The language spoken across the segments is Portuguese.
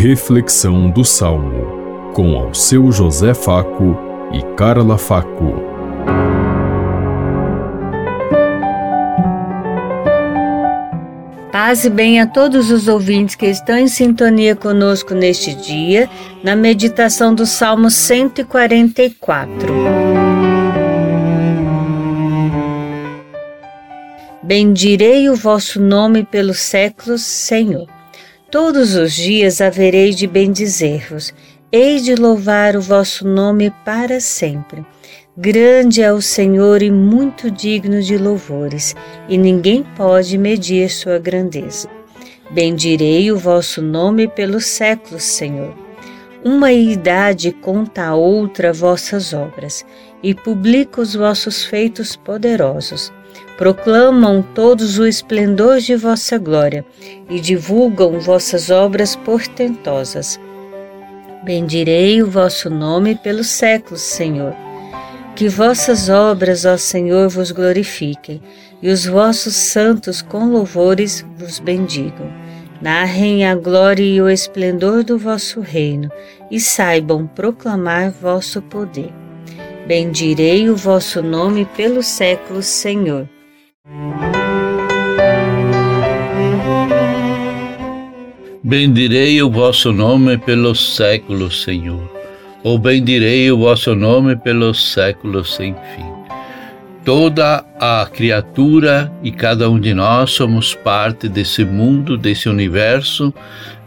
Reflexão do Salmo, com ao seu José Faco e Carla Faco. Paz e bem a todos os ouvintes que estão em sintonia conosco neste dia, na meditação do Salmo 144. Bendirei o vosso nome pelos séculos, Senhor. Todos os dias haverei de bendizer-vos, hei de louvar o vosso nome para sempre. Grande é o Senhor e muito digno de louvores, e ninguém pode medir sua grandeza. Bendirei o vosso nome pelos séculos, Senhor. Uma idade conta a outra vossas obras, e publica os vossos feitos poderosos proclamam todos o esplendor de vossa glória e divulgam vossas obras portentosas. Bendirei o vosso nome pelos séculos, Senhor. Que vossas obras, ó Senhor, vos glorifiquem e os vossos santos com louvores vos bendigam. Narrem a glória e o esplendor do vosso reino e saibam proclamar vosso poder. Bendirei o vosso nome pelos séculos, Senhor. Bendirei o vosso nome pelos séculos, Senhor. Ou bendirei o vosso nome pelos séculos sem fim. Toda a criatura e cada um de nós somos parte desse mundo, desse universo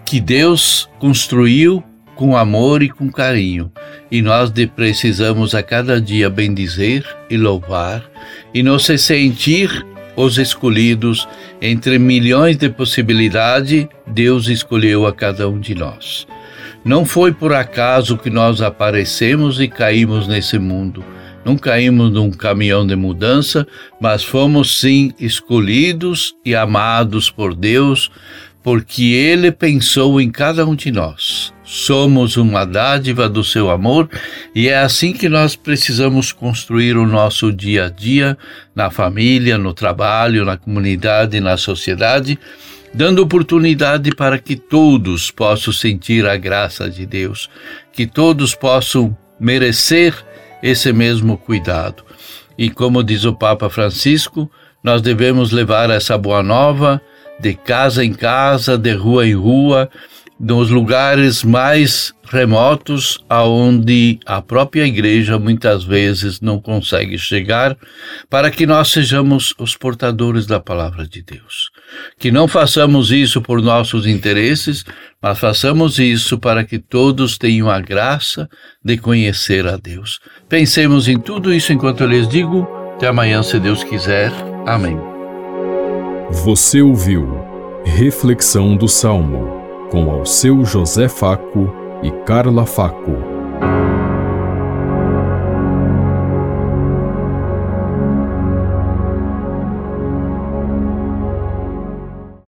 que Deus construiu com amor e com carinho, e nós precisamos a cada dia bendizer e louvar e nos sentir os escolhidos entre milhões de possibilidades, Deus escolheu a cada um de nós. Não foi por acaso que nós aparecemos e caímos nesse mundo. Não caímos num caminhão de mudança, mas fomos sim escolhidos e amados por Deus porque Ele pensou em cada um de nós. Somos uma dádiva do seu amor e é assim que nós precisamos construir o nosso dia a dia, na família, no trabalho, na comunidade, na sociedade, dando oportunidade para que todos possam sentir a graça de Deus, que todos possam merecer esse mesmo cuidado. E como diz o Papa Francisco, nós devemos levar essa boa nova de casa em casa, de rua em rua, nos lugares mais remotos aonde a própria igreja muitas vezes não consegue chegar, para que nós sejamos os portadores da palavra de Deus. Que não façamos isso por nossos interesses, mas façamos isso para que todos tenham a graça de conhecer a Deus. Pensemos em tudo isso enquanto eu lhes digo. Até amanhã, se Deus quiser. Amém. Você ouviu Reflexão do Salmo com Alceu José Faco e Carla Faco.